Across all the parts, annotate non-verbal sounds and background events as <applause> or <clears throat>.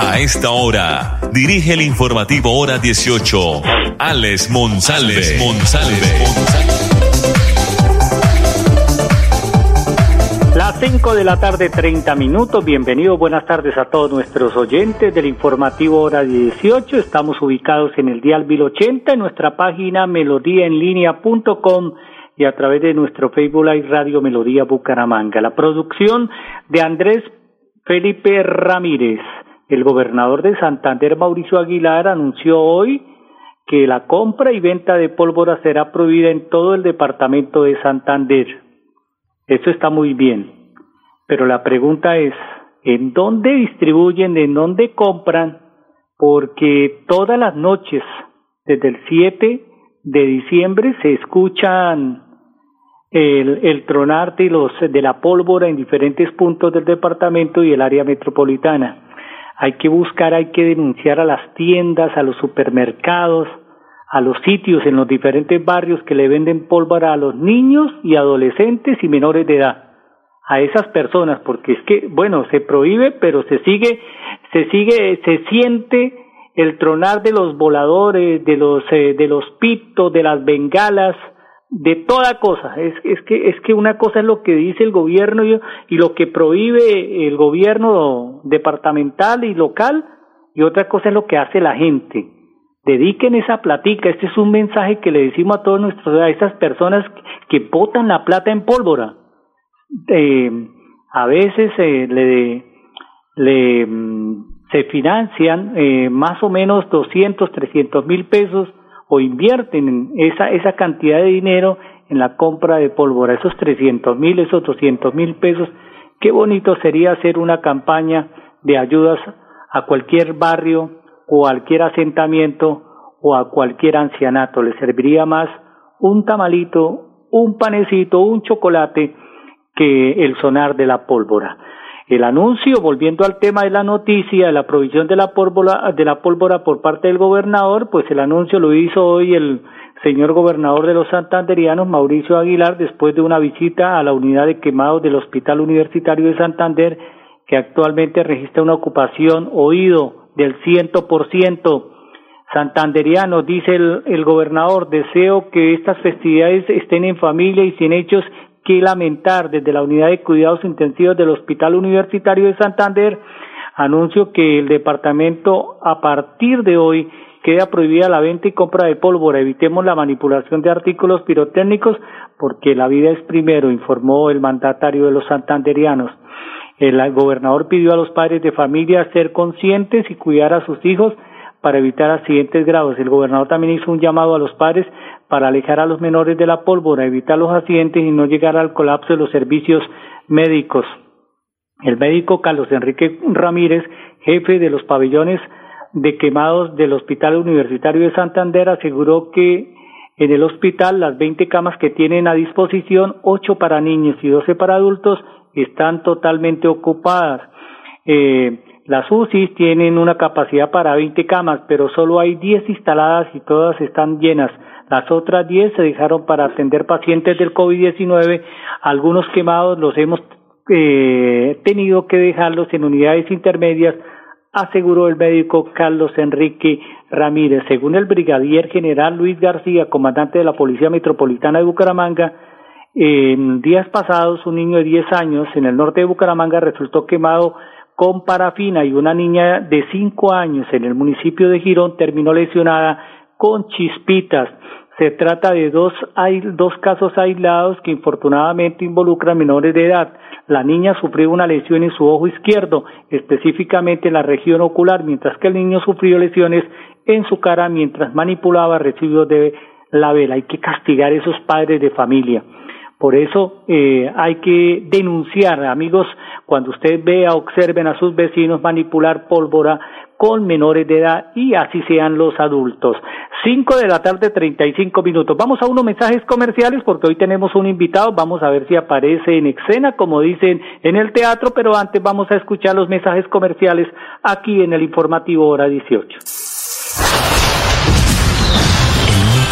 A esta hora, dirige el informativo Hora 18, Alex Monsalve. Las 5 de la tarde, 30 minutos. Bienvenidos, buenas tardes a todos nuestros oyentes del informativo Hora 18. Estamos ubicados en el Dial 1080, en nuestra página melodíaenlínea.com y a través de nuestro Facebook Live Radio Melodía Bucaramanga. La producción de Andrés Felipe Ramírez. El gobernador de Santander, Mauricio Aguilar, anunció hoy que la compra y venta de pólvora será prohibida en todo el departamento de Santander. Eso está muy bien. Pero la pregunta es, ¿en dónde distribuyen, en dónde compran? Porque todas las noches, desde el 7 de diciembre, se escuchan el, el tronar de, los, de la pólvora en diferentes puntos del departamento y el área metropolitana hay que buscar, hay que denunciar a las tiendas, a los supermercados, a los sitios en los diferentes barrios que le venden pólvora a los niños y adolescentes y menores de edad a esas personas porque es que bueno se prohíbe pero se sigue se sigue se siente el tronar de los voladores de los eh, de los pitos de las bengalas de toda cosa. Es, es, que, es que una cosa es lo que dice el gobierno y, lo que prohíbe el gobierno departamental y local y otra cosa es lo que hace la gente. Dediquen esa platica. Este es un mensaje que le decimos a todos nuestros, a esas personas que botan la plata en pólvora. Eh, a veces eh, le mm, se financian eh, más o menos 200, 300 mil pesos o invierten esa, esa cantidad de dinero en la compra de pólvora, esos 300 mil, esos 200 mil pesos. Qué bonito sería hacer una campaña de ayudas a cualquier barrio, cualquier asentamiento o a cualquier ancianato. Le serviría más un tamalito, un panecito, un chocolate que el sonar de la pólvora. El anuncio, volviendo al tema de la noticia, de la provisión de la pólvora, de la pólvora por parte del gobernador, pues el anuncio lo hizo hoy el señor gobernador de los santanderianos, Mauricio Aguilar, después de una visita a la unidad de quemados del Hospital Universitario de Santander, que actualmente registra una ocupación oído del ciento por ciento. Santanderiano, dice el gobernador, deseo que estas festividades estén en familia y sin hechos que lamentar desde la unidad de cuidados intensivos del Hospital Universitario de Santander. Anuncio que el departamento a partir de hoy queda prohibida la venta y compra de pólvora. Evitemos la manipulación de artículos pirotécnicos porque la vida es primero, informó el mandatario de los santanderianos. El gobernador pidió a los padres de familia ser conscientes y cuidar a sus hijos para evitar accidentes graves. El gobernador también hizo un llamado a los padres para alejar a los menores de la pólvora, evitar los accidentes y no llegar al colapso de los servicios médicos. El médico Carlos Enrique Ramírez, jefe de los pabellones de quemados del Hospital Universitario de Santander, aseguró que en el hospital las 20 camas que tienen a disposición, 8 para niños y 12 para adultos, están totalmente ocupadas. Eh, las UCI tienen una capacidad para 20 camas, pero solo hay 10 instaladas y todas están llenas. Las otras 10 se dejaron para atender pacientes del COVID-19. Algunos quemados los hemos eh, tenido que dejarlos en unidades intermedias, aseguró el médico Carlos Enrique Ramírez. Según el brigadier general Luis García, comandante de la Policía Metropolitana de Bucaramanga, en días pasados un niño de 10 años en el norte de Bucaramanga resultó quemado con parafina y una niña de 5 años en el municipio de Girón terminó lesionada con chispitas. Se trata de dos, dos casos aislados que infortunadamente involucran menores de edad. La niña sufrió una lesión en su ojo izquierdo, específicamente en la región ocular, mientras que el niño sufrió lesiones en su cara mientras manipulaba residuos de la vela. Hay que castigar a esos padres de familia. Por eso eh, hay que denunciar, amigos, cuando usted vea, observen a sus vecinos manipular pólvora con menores de edad y así sean los adultos. Cinco de la tarde, treinta y cinco minutos. Vamos a unos mensajes comerciales porque hoy tenemos un invitado. Vamos a ver si aparece en escena, como dicen en el teatro, pero antes vamos a escuchar los mensajes comerciales aquí en el informativo hora 18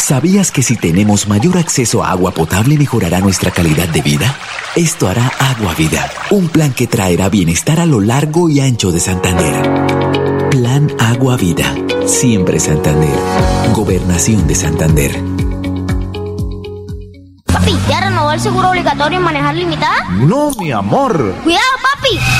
¿Sabías que si tenemos mayor acceso a agua potable mejorará nuestra calidad de vida? Esto hará Agua Vida, un plan que traerá bienestar a lo largo y ancho de Santander. Plan Agua Vida, siempre Santander. Gobernación de Santander. Papi, ¿ya renovó el seguro obligatorio en manejar limitada? No, mi amor. Cuidado, papi.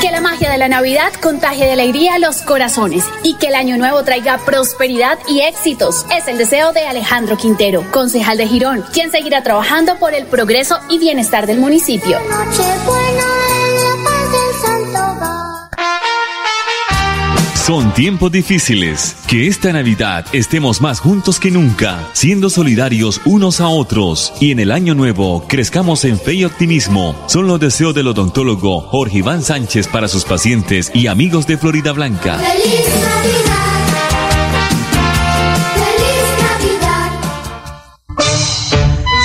Que la magia de la Navidad contagie de alegría los corazones y que el año nuevo traiga prosperidad y éxitos. Es el deseo de Alejandro Quintero, concejal de Girón, quien seguirá trabajando por el progreso y bienestar del municipio. Son tiempos difíciles. Que esta Navidad estemos más juntos que nunca, siendo solidarios unos a otros. Y en el año nuevo, crezcamos en fe y optimismo. Son los deseos del odontólogo Jorge Iván Sánchez para sus pacientes y amigos de Florida Blanca. ¡Feliz Navidad!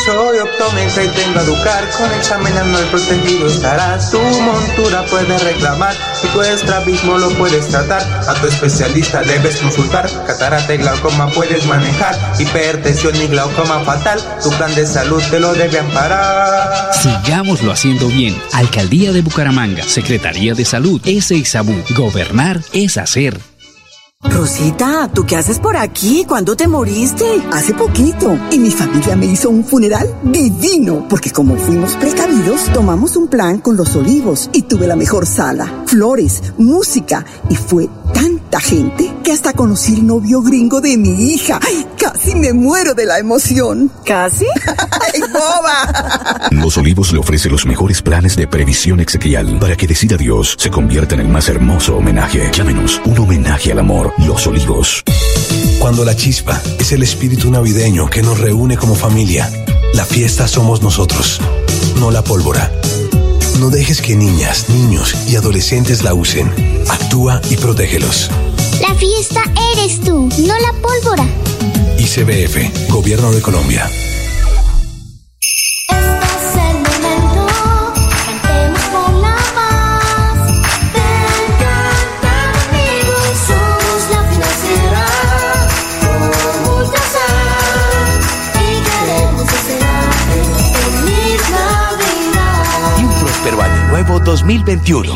Soy optometra y tengo a educar. Con examen anual protegido estarás Tu montura puedes reclamar Y tu estrabismo lo puedes tratar. A tu especialista debes consultar. Catarata y glaucoma puedes manejar. Hipertensión y glaucoma fatal. Tu plan de salud te lo debe amparar. Sigámoslo haciendo bien. Alcaldía de Bucaramanga Secretaría de Salud SISABU Gobernar es hacer Rosita, ¿tú qué haces por aquí? ¿Cuándo te moriste? Hace poquito. Y mi familia me hizo un funeral divino. Porque como fuimos precavidos, tomamos un plan con los olivos. Y tuve la mejor sala, flores, música. Y fue tanta gente que hasta conocí el novio gringo de mi hija. Ay, casi me muero de la emoción. ¿Casi? <laughs> ¡Ay, boba! Los Olivos le ofrece los mejores planes de previsión exequial para que decida Dios se convierta en el más hermoso homenaje. Llámenos un homenaje al amor. Los Olivos. Cuando la chispa es el espíritu navideño que nos reúne como familia, la fiesta somos nosotros, no la pólvora. No dejes que niñas, niños y adolescentes la usen. Actúa y protégelos. La fiesta eres tú, no la pólvora. ICBF, Gobierno de Colombia. Nuevo 2021.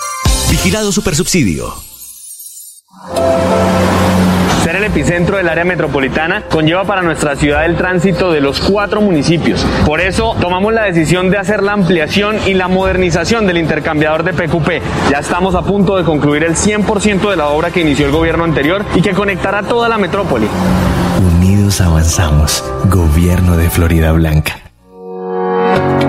Vigilado Supersubsidio. Será epicentro del área metropolitana, conlleva para nuestra ciudad el tránsito de los cuatro municipios. Por eso tomamos la decisión de hacer la ampliación y la modernización del intercambiador de PQP. Ya estamos a punto de concluir el 100% de la obra que inició el gobierno anterior y que conectará toda la metrópoli. Unidos avanzamos. Gobierno de Florida Blanca.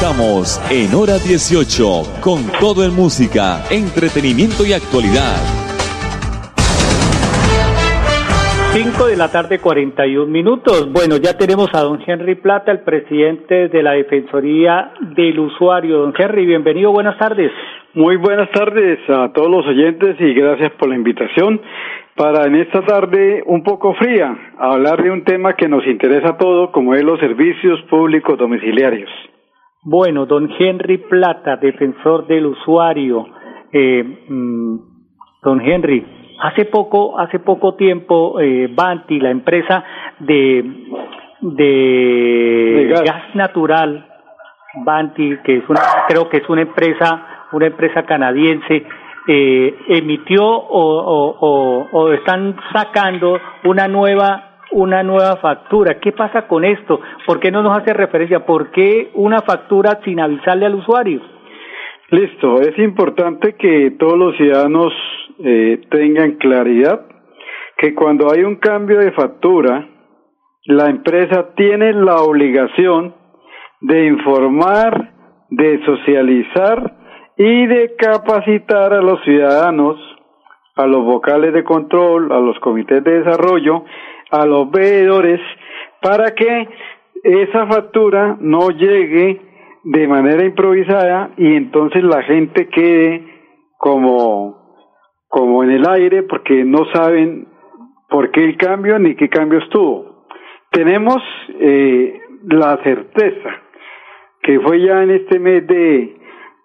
Estamos en hora 18 con todo en música, entretenimiento y actualidad. 5 de la tarde 41 minutos. Bueno, ya tenemos a don Henry Plata, el presidente de la Defensoría del Usuario. Don Henry, bienvenido, buenas tardes. Muy buenas tardes a todos los oyentes y gracias por la invitación para en esta tarde un poco fría hablar de un tema que nos interesa a todos como es los servicios públicos domiciliarios. Bueno, don Henry Plata, defensor del usuario. Eh, mm, don Henry, hace poco, hace poco tiempo, eh, Banti, la empresa de, de, gas. natural, Banti, que es una, creo que es una empresa, una empresa canadiense, eh, emitió o, o, o están sacando una nueva una nueva factura. ¿Qué pasa con esto? ¿Por qué no nos hace referencia? ¿Por qué una factura sin avisarle al usuario? Listo, es importante que todos los ciudadanos eh, tengan claridad que cuando hay un cambio de factura, la empresa tiene la obligación de informar, de socializar y de capacitar a los ciudadanos, a los vocales de control, a los comités de desarrollo a los veedores para que esa factura no llegue de manera improvisada y entonces la gente quede como como en el aire porque no saben por qué el cambio ni qué cambio estuvo. Tenemos eh, la certeza que fue ya en este mes de,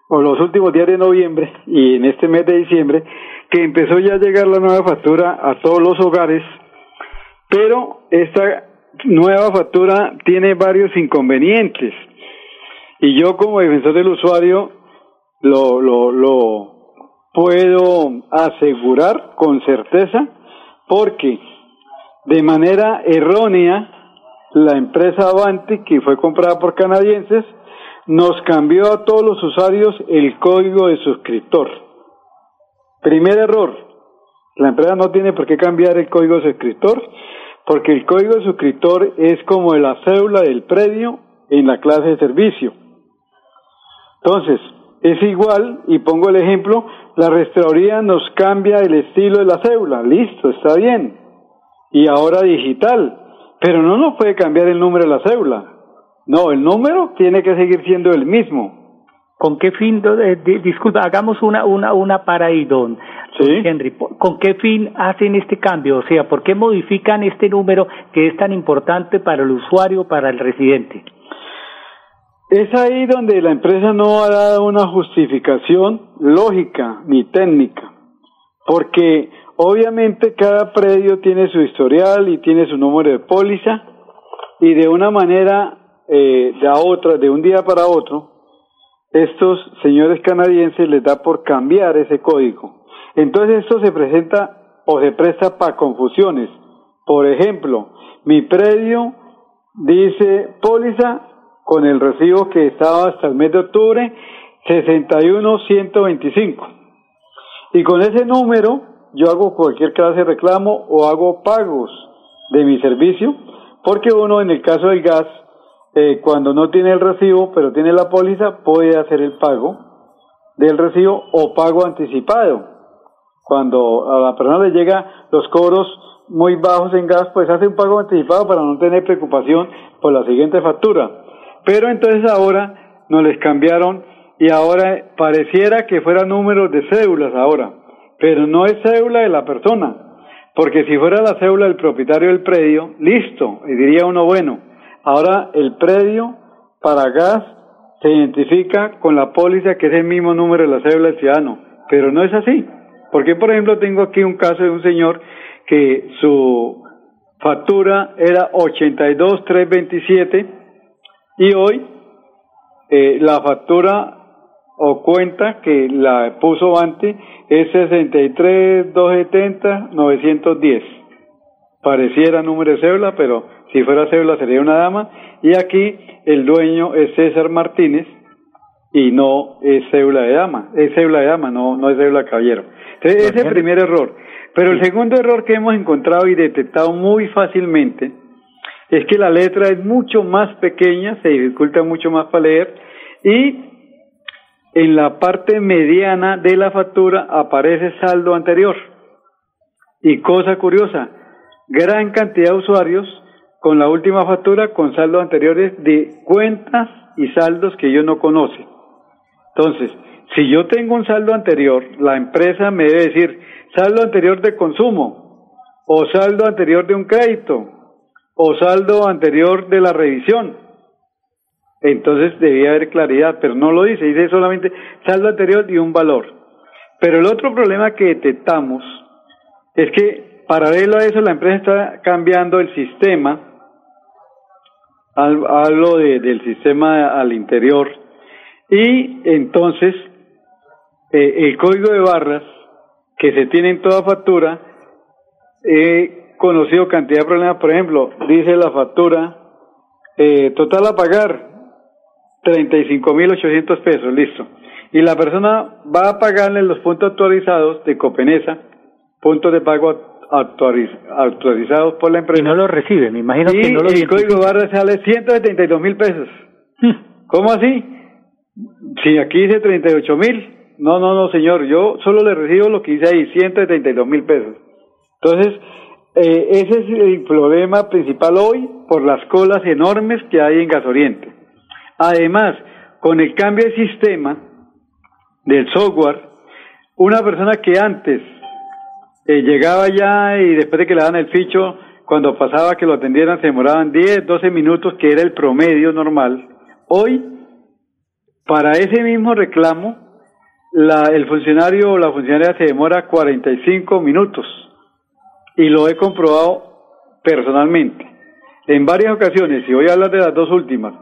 o los últimos días de noviembre y en este mes de diciembre, que empezó ya a llegar la nueva factura a todos los hogares pero esta nueva factura tiene varios inconvenientes y yo como defensor del usuario lo, lo, puedo asegurar con certeza porque de manera errónea la empresa Avanti que fue comprada por canadienses nos cambió a todos los usuarios el código de suscriptor. Primer error, la empresa no tiene por qué cambiar el código suscriptor porque el código de suscriptor es como la cédula del predio en la clase de servicio. Entonces, es igual, y pongo el ejemplo, la registraduría nos cambia el estilo de la cédula, listo, está bien, y ahora digital, pero no nos puede cambiar el número de la cédula, no, el número tiene que seguir siendo el mismo. ¿Con qué fin, disculpa, hagamos una, una, una para ahí, don, Henry? ¿Con qué fin hacen este cambio? O sea, ¿por qué modifican este número que es tan importante para el usuario, para el residente? Es ahí donde la empresa no ha dado una justificación lógica ni técnica, porque obviamente cada predio tiene su historial y tiene su número de póliza y de una manera eh, de a otra, de un día para otro, estos señores canadienses les da por cambiar ese código. Entonces esto se presenta o se presta para confusiones. Por ejemplo, mi predio dice póliza con el recibo que estaba hasta el mes de octubre 61125. Y con ese número yo hago cualquier clase de reclamo o hago pagos de mi servicio, porque uno en el caso del gas eh, cuando no tiene el recibo, pero tiene la póliza, puede hacer el pago del recibo o pago anticipado. Cuando a la persona le llega los cobros muy bajos en gas, pues hace un pago anticipado para no tener preocupación por la siguiente factura. Pero entonces ahora nos les cambiaron y ahora pareciera que fuera número de cédulas ahora, pero no es cédula de la persona. Porque si fuera la cédula del propietario del predio, listo, y diría uno, bueno, ahora el predio para gas se identifica con la póliza que es el mismo número de la cédula del ciudadano, pero no es así. Porque, por ejemplo, tengo aquí un caso de un señor que su factura era 82,327 y hoy eh, la factura o cuenta que la puso antes es 63,270, 910. Pareciera número de cédula, pero si fuera cédula sería una dama. Y aquí el dueño es César Martínez y no es cédula de dama. Es cédula de dama, no, no es cédula de caballero. Entonces, ese es el primer error. Pero el segundo error que hemos encontrado y detectado muy fácilmente es que la letra es mucho más pequeña, se dificulta mucho más para leer y en la parte mediana de la factura aparece saldo anterior. Y cosa curiosa, gran cantidad de usuarios con la última factura con saldos anteriores de cuentas y saldos que yo no conoce. Entonces, si yo tengo un saldo anterior, la empresa me debe decir saldo anterior de consumo o saldo anterior de un crédito o saldo anterior de la revisión. Entonces debía haber claridad, pero no lo dice, dice solamente saldo anterior y un valor. Pero el otro problema que detectamos es que paralelo a eso la empresa está cambiando el sistema, hablo de, del sistema al interior, y entonces eh, el código de barras que se tiene en toda factura, he conocido cantidad de problemas, por ejemplo, dice la factura, eh, total a pagar 35.800 pesos, listo. Y la persona va a pagarle los puntos actualizados de Copenesa, puntos de pago autorizados por la empresa. Y no lo recibe, me imagino que no lo el código barra sale 172 mil pesos. ¿Cómo así? Si aquí dice 38 mil. No, no, no, señor. Yo solo le recibo lo que dice ahí, 172 mil pesos. Entonces, eh, ese es el problema principal hoy por las colas enormes que hay en Gasoriente. Además, con el cambio de sistema del software, una persona que antes eh, llegaba ya y después de que le daban el ficho, cuando pasaba que lo atendieran se demoraban 10, 12 minutos, que era el promedio normal. Hoy, para ese mismo reclamo, la, el funcionario o la funcionaria se demora 45 minutos y lo he comprobado personalmente. En varias ocasiones, y voy a hablar de las dos últimas,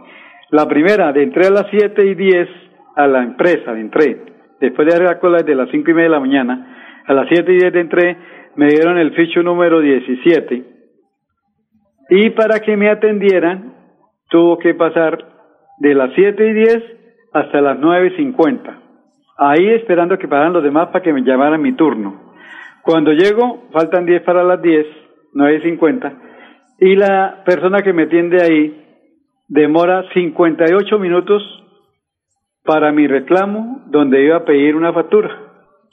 la primera, de entré a las 7 y 10 a la empresa, entré, después de hacer la cola desde las 5 y media de la mañana, a las 7 y 10 entré, me dieron el ficho número 17 y para que me atendieran tuvo que pasar de las 7 y 10 hasta las 9 y 50. Ahí esperando que pasaran los demás para que me llamaran mi turno. Cuando llego, faltan 10 para las 10, 9 y 50, y la persona que me atiende ahí demora 58 minutos para mi reclamo donde iba a pedir una factura.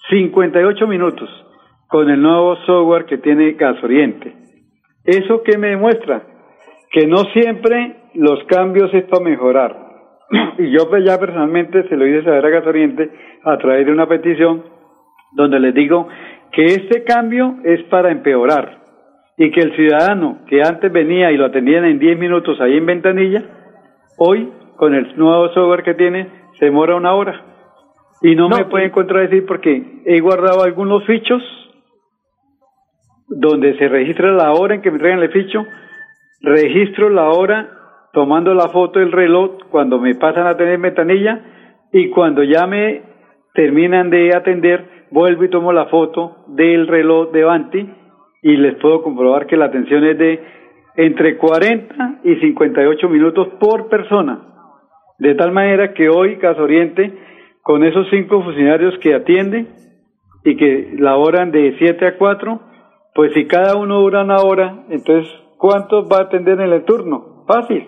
58 minutos con el nuevo software que tiene Gas Oriente. ¿Eso qué me demuestra? Que no siempre los cambios es para mejorar. <clears throat> y yo pues ya personalmente se lo hice saber a Gas Oriente a través de una petición donde les digo que este cambio es para empeorar y que el ciudadano que antes venía y lo atendían en 10 minutos ahí en ventanilla, hoy con el nuevo software que tiene se demora una hora. Y no, me pueden contradecir porque he guardado algunos fichos donde se registra la hora en que me traigan el ficho, registro la hora tomando la foto del reloj cuando me pasan a tener ventanilla y cuando ya me terminan de atender, vuelvo y tomo la foto del reloj de Banti y les puedo comprobar que la atención es de entre 40 y 58 minutos por persona. De tal manera que hoy Caso Oriente, con esos cinco funcionarios que atienden y que laboran de 7 a 4, pues si cada uno dura una hora, entonces ¿cuántos va a atender en el turno? Fácil,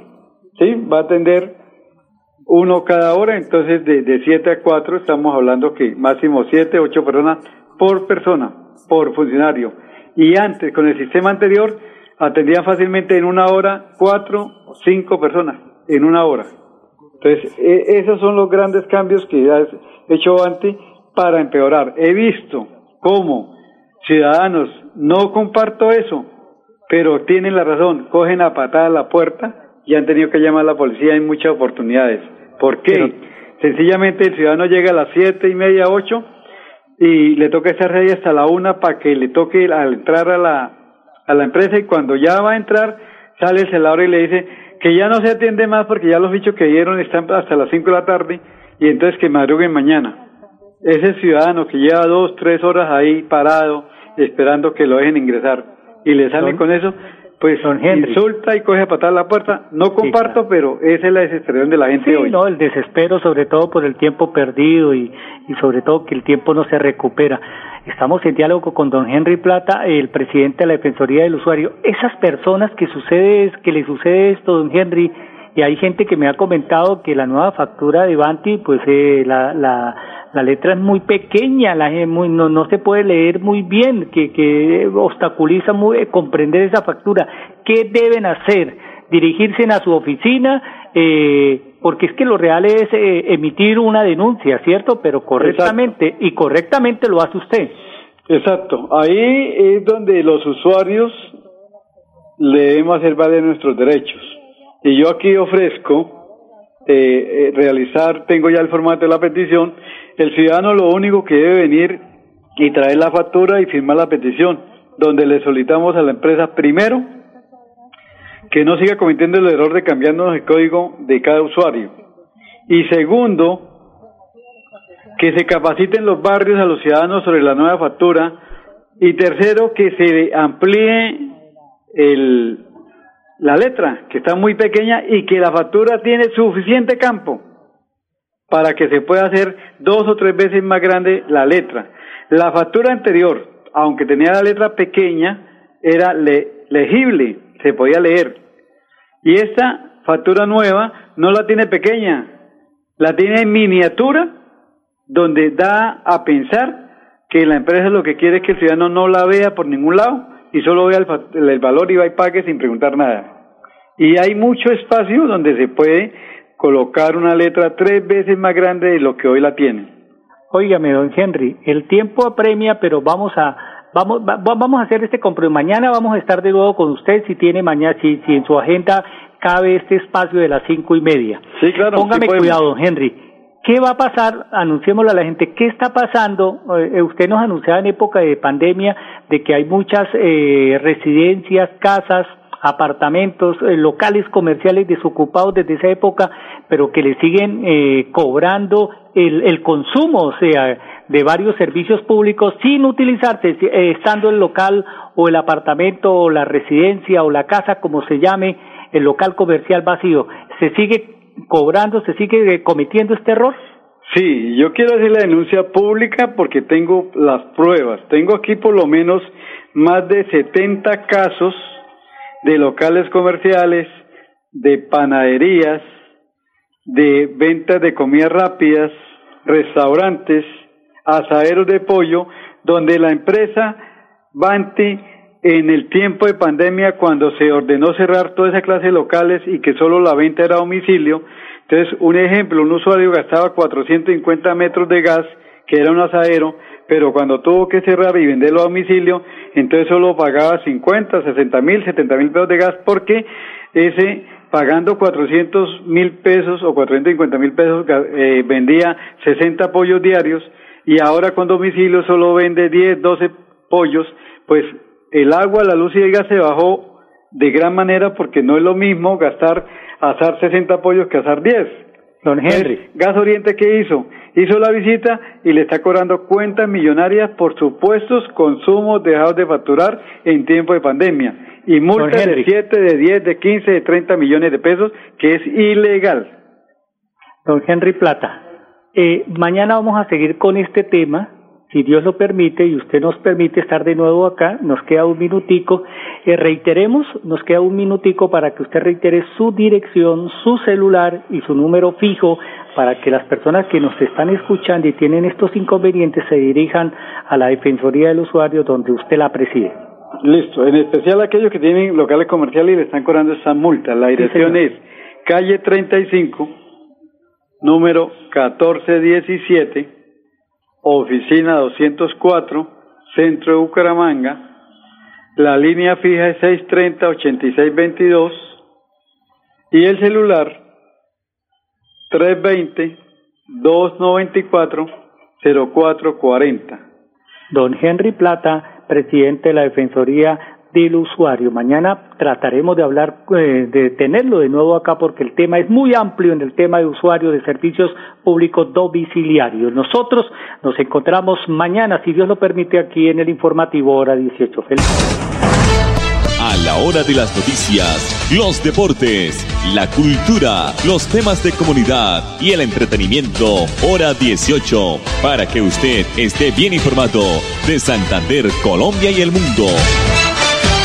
¿sí? Va a atender uno cada hora, entonces de, de 7 a 4 estamos hablando que máximo 7, 8 personas por persona, por funcionario. Y antes, con el sistema anterior, atendían fácilmente en una hora 4 o 5 personas, en una hora. Entonces, e, esos son los grandes cambios que he hecho antes para empeorar. He visto cómo ciudadanos, no comparto eso, pero tienen la razón, cogen a patada la puerta y han tenido que llamar a la policía en muchas oportunidades. ¿Por qué? Sencillamente el ciudadano llega a las siete y media, ocho, y le toca estar ahí hasta la una para que le toque al entrar a la, a la empresa y cuando ya va a entrar, sale el celador y le dice que ya no se atiende más porque ya los bichos que dieron están hasta las cinco de la tarde y entonces que madruguen mañana. Ese ciudadano que lleva dos, tres horas ahí parado esperando que lo dejen ingresar y le salen con eso, pues insulta y coge a patar la puerta. No comparto, pero esa es la desesperación de la gente sí, hoy. no, el desespero sobre todo por el tiempo perdido y, y sobre todo que el tiempo no se recupera. Estamos en diálogo con don Henry Plata, el presidente de la Defensoría del Usuario. Esas personas que sucede, que le sucede esto, don Henry, y hay gente que me ha comentado que la nueva factura de Banti, pues eh, la, la, la letra es muy pequeña, la, muy, no, no se puede leer muy bien, que, que obstaculiza muy, eh, comprender esa factura. ¿Qué deben hacer? Dirigirse a su oficina, eh, porque es que lo real es eh, emitir una denuncia, ¿cierto? Pero correctamente, y correctamente lo hace usted. Exacto, ahí es donde los usuarios le debemos hacer valer nuestros derechos. Y yo aquí ofrezco eh, eh, realizar, tengo ya el formato de la petición, el ciudadano lo único que debe venir y traer la factura y firmar la petición, donde le solicitamos a la empresa primero que no siga cometiendo el error de cambiarnos el código de cada usuario. Y segundo, que se capaciten los barrios a los ciudadanos sobre la nueva factura. Y tercero, que se amplíe el, la letra, que está muy pequeña y que la factura tiene suficiente campo para que se pueda hacer dos o tres veces más grande la letra. La factura anterior, aunque tenía la letra pequeña, era legible, se podía leer. Y esta factura nueva no la tiene pequeña, la tiene en miniatura, donde da a pensar que la empresa lo que quiere es que el ciudadano no la vea por ningún lado y solo vea el, el valor y va y pague sin preguntar nada. Y hay mucho espacio donde se puede colocar una letra tres veces más grande de lo que hoy la tiene. Óigame, don Henry, el tiempo apremia, pero vamos a vamos va- vamos a hacer este compromiso. Mañana vamos a estar de nuevo con usted si tiene mañana si, si en su agenda cabe este espacio de las cinco y media. Sí, claro. Póngame sí cuidado, don Henry. ¿Qué va a pasar? Anunciémosle a la gente. ¿Qué está pasando? Eh, usted nos anunciaba en época de pandemia de que hay muchas eh, residencias, casas, apartamentos, eh, locales comerciales desocupados desde esa época, pero que le siguen eh, cobrando el, el consumo, o sea, de varios servicios públicos sin utilizarse, eh, estando el local o el apartamento o la residencia o la casa, como se llame, el local comercial vacío. ¿Se sigue cobrando, se sigue cometiendo este error? Sí, yo quiero hacer la denuncia pública porque tengo las pruebas. Tengo aquí por lo menos más de 70 casos de locales comerciales, de panaderías, de ventas de comidas rápidas, restaurantes, asaderos de pollo, donde la empresa Banti en el tiempo de pandemia cuando se ordenó cerrar toda esa clase de locales y que solo la venta era a domicilio, entonces un ejemplo, un usuario gastaba 450 metros de gas, que era un asadero, pero cuando tuvo que cerrar y venderlo a domicilio, entonces solo pagaba 50, 60 mil, 70 mil pesos de gas porque ese pagando 400 mil pesos o 450 mil pesos eh, vendía 60 pollos diarios y ahora con domicilio solo vende 10, 12 pollos, pues el agua, la luz y el gas se bajó de gran manera porque no es lo mismo gastar asar 60 pollos que asar 10. Don Henry. Gas Oriente, ¿qué hizo? Hizo la visita y le está cobrando cuentas millonarias por supuestos consumos dejados de facturar en tiempo de pandemia. Y multas de Henry. 7, de 10, de 15, de 30 millones de pesos, que es ilegal. Don Henry Plata, eh, mañana vamos a seguir con este tema, si Dios lo permite y usted nos permite estar de nuevo acá, nos queda un minutico. Eh, reiteremos, nos queda un minutico para que usted reitere su dirección, su celular y su número fijo para que las personas que nos están escuchando y tienen estos inconvenientes se dirijan a la Defensoría del Usuario donde usted la preside. Listo, en especial aquellos que tienen locales comerciales y le están cobrando esa multa. La dirección es calle 35, número 1417, oficina 204, centro de Bucaramanga. La línea fija es 630-8622 y el celular 320-294-0440. Don Henry Plata, presidente de la Defensoría del Usuario. Mañana trataremos de hablar, eh, de tenerlo de nuevo acá porque el tema es muy amplio en el tema de usuario de servicios públicos domiciliarios. Nosotros nos encontramos mañana, si Dios lo permite, aquí en el informativo hora 18. Feliz. A la hora de las noticias, los deportes, la cultura, los temas de comunidad y el entretenimiento, hora 18, para que usted esté bien informado de Santander, Colombia y el mundo.